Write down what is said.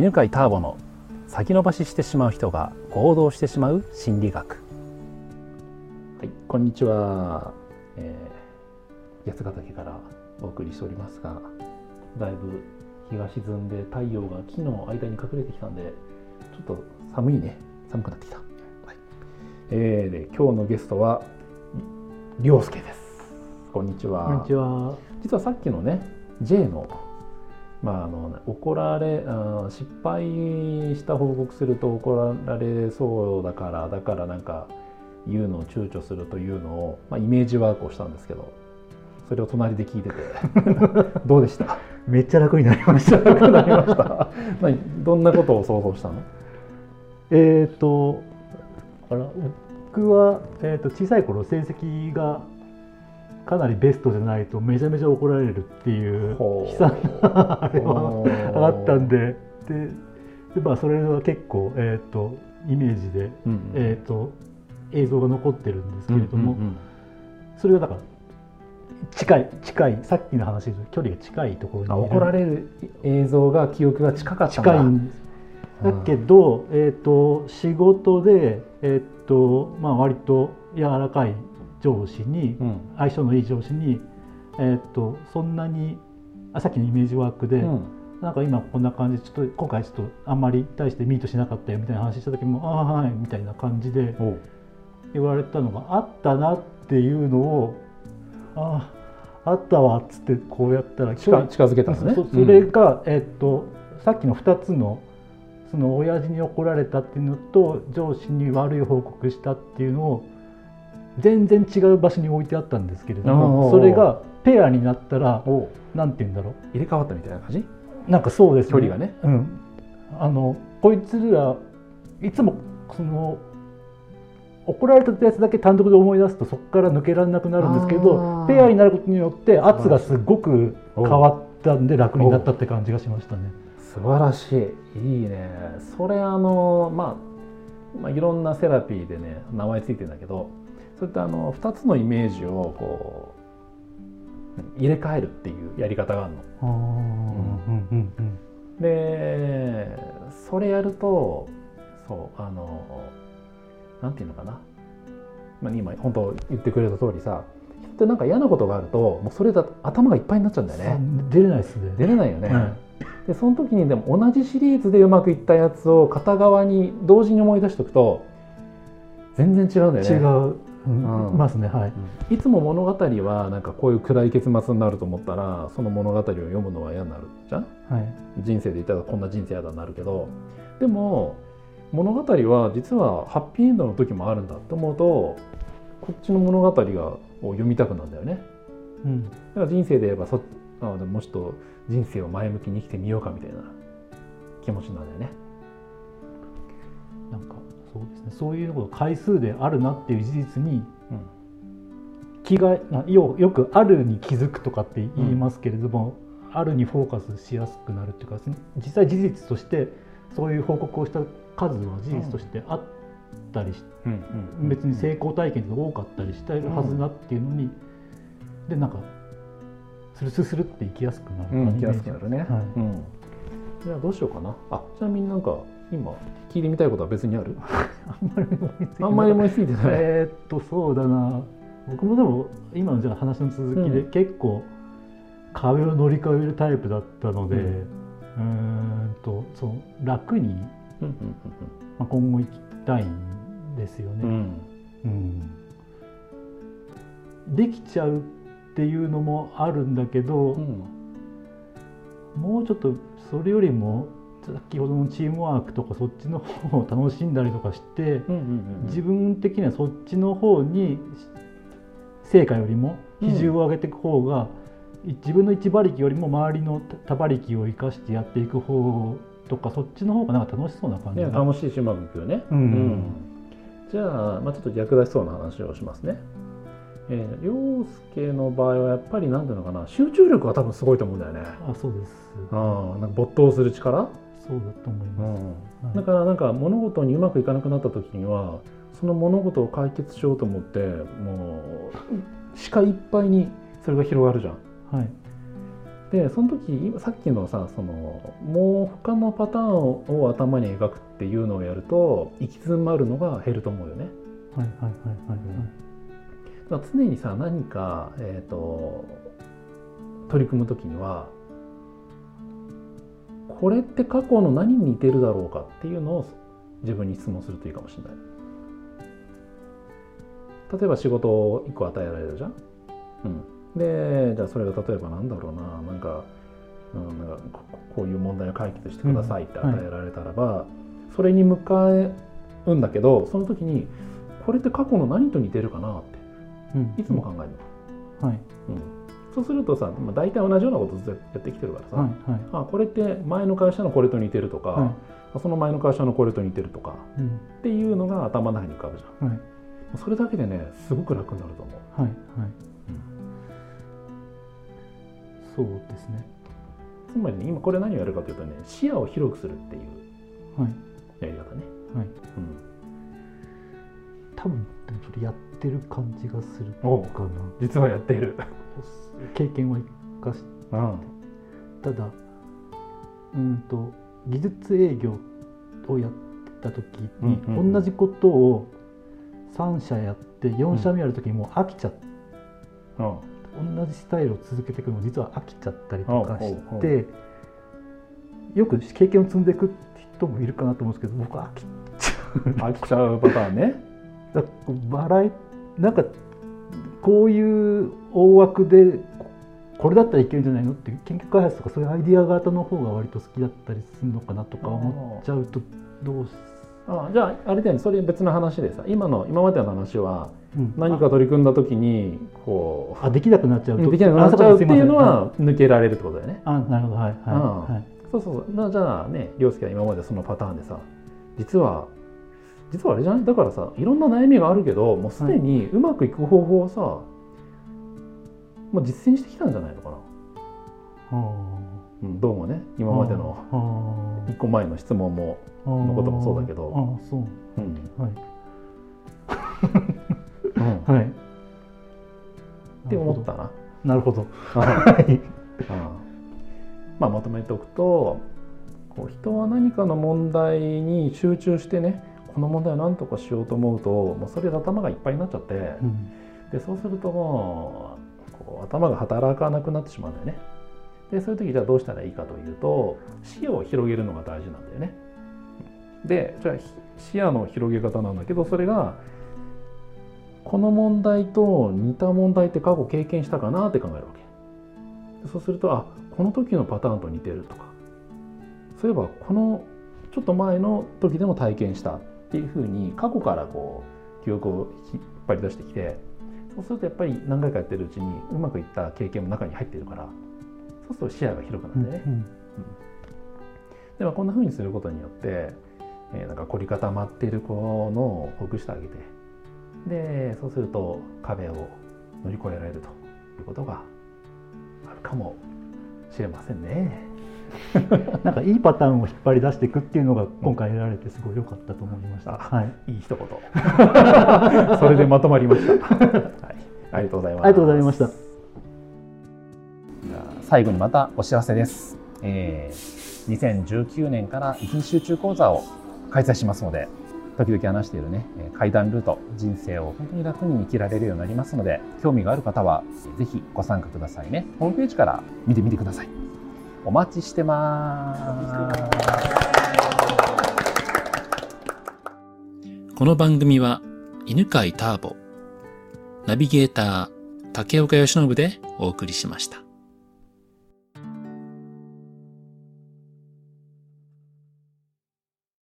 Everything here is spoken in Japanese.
犬飼ターボの先延ばししてしまう人が行動してしまう心理学。はいこんにちは、えー、八ヶ岳からお送りしておりますがだいぶ日が沈んで太陽が木の間に隠れてきたんでちょっと寒いね。寒くなってきた、はい。えー、で今日のゲストは涼介です。こんにちは。こんにちは。実はさっきのね J のまあ、あの怒られ失敗した報告すると怒られそうだからだからなんか言うのを躊躇するというのを、まあ、イメージワークをしたんですけどそれを隣で聞いてて どうでした？めっちゃ楽になりました。楽になりました？どんなことを想像したの？えっとあら僕は、えーと小さい頃成績がかなりベストじゃないとめちゃめちゃ怒られるっていう悲惨なあれはあったんで。でで、まあ、それは結構、えーと、イメージで、うんうん、えーと、映像が残ってるんですけれども、うんうんうん、それがだから近い近いさっきの話で距離が近いところに怒られる映像が記憶が近かった近いんです。だけど、えーと、仕事で、えーとまあ、割と柔らかい上司に、うん、相性のいい上司に、えー、っとそんなにあさっきのイメージワークで、うん、なんか今こんな感じちょっと今回ちょっとあんまり対してミートしなかったよみたいな話した時も「ああはい」みたいな感じで言われたのがあったなっていうのを「あああったわ」っつってこうやったら近づけたんですね。それが、えー、っとさっきの2つのその親父に怒られたっていうのと上司に悪い報告したっていうのを全然違う場所に置いてあったんですけれどもそれがペアになったらなんて言うんだろう。入れ替わったみたいな感じ？なんかそうですね。距離がね、うん、あのこいつらいつもその怒られたやつだけ単独で思い出すとそこから抜けられなくなるんですけどペアになることによって圧がすごく変わったんで楽になったって感じがしましたね。素晴らしい。いいね。それあの、まあ、まあいろんなセラピーでね名前ついてるんだけどそういったあの2つのイメージをこう入れ替えるっていうやり方があるの。でそれやるとそうあのなんていうのかな、まあ、今本当言ってくれた通りさ人ってなんか嫌なことがあるともうそれだ頭がいっぱいになっちゃうんだよね。出れないですね。出れないよね。はいでその時にでも同じシリーズでうまくいったやつを片側に同時に思い出しておくと全然違うんだよね。違ううん、ますねはい、いつも物語はなんかこういう暗い結末になると思ったらその物語を読むのは嫌になるじゃん、はい、人生で言ったらこんな人生嫌だになるけど。でも物語は実はハッピーエンドの時もあるんだって思うとこっちの物語がを読みたくなるんだよね、うん、だから人生で言えばそあでももちょっと人生を前向きに生きてみようかみたいな気持ちなんだよねそうですね。そういうこと回数であるなっていう事実に、気がよよく「ある」に気づくとかって言いますけれども、うん、あるにフォーカスしやすくなるっていうか実際事実としてそういう報告をした数は事実としてあったりし、うん、別に成功体験が多かったりしてるはずだっていうのに、でなんかスルスルスルっていきやすくなる、うん、いきやすくなるね、はい。うん、じゃあどうしようかな。あちなみになんか今聞いてみたいことは別にある？あんまり思いついてないえっとそうだな。僕もでも今のじゃあ話の続きで、結構壁を乗り越えるタイプだったので、うん、うんとそう楽に、まあ、今後行きたいんですよね、うん、うん、できちゃうっていうのもあるんだけど、もうちょっとそれよりも先ほどのチームワークとかそっちの方を楽しんだりとかして、自分的にはそっちの方に成果よりも比重を上げていく方が、うん、自分の一馬力よりも周りの多馬力を生かしてやっていく方とかそっちの方がなんか楽しそうな感じ。楽しいしうまくいくよね、うん、うん、じゃあ、まあ、ちょっと逆立ちそうな話をしますね。えー、涼介の場合はやっぱりなんていうのかな集中力が多分すごいと思うんだよね。あそうです。あなんか没頭する力そうだと思います、うん。はい、だからなんか物事にうまくいかなくなった時にはその物事を解決しようと思ってもう視界いっぱいにそれが広がるじゃん。はい、でその時さっきのさそのもう他のパターンを頭に描くっていうのをやると行き詰まるのが減ると思うよね。はいはいはいはい、だから常にさ何か、えーと、取り組む時にはこれって過去の何に似てるだろうかっていうのを自分に質問するといいかもしれない。例えば仕事を1個与えられるじゃん。うん、でじゃあそれが例えばなんだろうな。なんか,、うん、なんかこういう問題を解決してくださいって与えられたらば、うん。はい、それに向かうんだけどその時にこれって過去の何と似てるかなって、いつも考えるの。はい。うん、そうするとさ、まあ、大体同じようなことずっとやってきてるからさ、はいはい、あこれって前の会社のこれと似てるとか、はい、その前の会社のこれと似てるとか、うん、っていうのが頭の中に浮かぶじゃん、はい、それだけでねすごく楽になると思う。はいはい。そうですね。つまりね今これ何をやるかというとね視野を広くするっていうやり方ね、はい、うん、多分それやってる感じがするかな。実はやっている。経験は生かして、うん、ただうんと技術営業をやってた時に、うんうん、同じことを3社やって4社目やる時にもう飽きちゃって、うん。同じスタイルを続けていくの実は飽きちゃったりとかしてよく経験を積んでいく人もいるかなと思うんですけど僕は飽きちゃう。飽きちゃうパターンね。だバラエなんかこういう大枠でこれだったらいけるんじゃないのって研究開発とかそういうアイディア型の方が割と好きだったりするのかなとか思っちゃうとどうあじゃああれだよね。それ別の話でさ今の今までの話は何か取り組んだ時にこうあできなくなっちゃうとできなくなっちゃうっていうのは抜けられるってことだよね。あなるほど。はいはい、はい、そうそうそう。じゃあね涼介は今までそのパターンでさ実は実はあれじゃない？だからさいろんな悩みがあるけどもうすでにうまくいく方法をさ、もう実践してきたんじゃないのかな。うん、どうもね今までの一個前の質問ものこともそうだけど。あそう、うん、はい。うん、はい。って思ったな。なるほど。はい。まあまとめておくと、こう人は何かの問題に集中してね、この問題を何とかしようと思うと、もうそれで頭がいっぱいになっちゃって、うん、でそうするともうこう頭が働かなくなってしまうんだよね。でそういう時じゃあどうしたらいいかというと視野を広げるのが大事なんだよね。でじゃあ視野の広げ方なんだけどそれがこの問題と似た問題って過去経験したかなって考えるわけそうするとあこの時のパターンと似てるとかそういえばこのちょっと前の時でも体験したっていうふうに過去からこう記憶を引っ張り出してきてそうするとやっぱり何回かやってるうちにうまくいった経験も中に入ってるからそうすると視野が広くなってね、うんうん、でもこんなふうにすることによって、えー、なんか凝り固まっている子のほぐしてあげてでそうすると壁を乗り越えられるということがあるかもしれませんね。なんかいいパターンを引っ張り出していくっていうのが今回得られてすごい良かったと思いました。はい、いい一言。それでまとまりました。はい、ありがとうございます。ありがとうございました。最後にまたお知らせです。えー、2019年から遺品集中講座を開催しますので、時々話しているね、階段ルート、人生を本当に楽に生きられるようになりますので、興味がある方は、ぜひご参加くださいね。ホームページから見てみてください。お待ちしてます。この番組は、犬飼ターボ、ナビゲーター、竹岡由伸でお送りしました。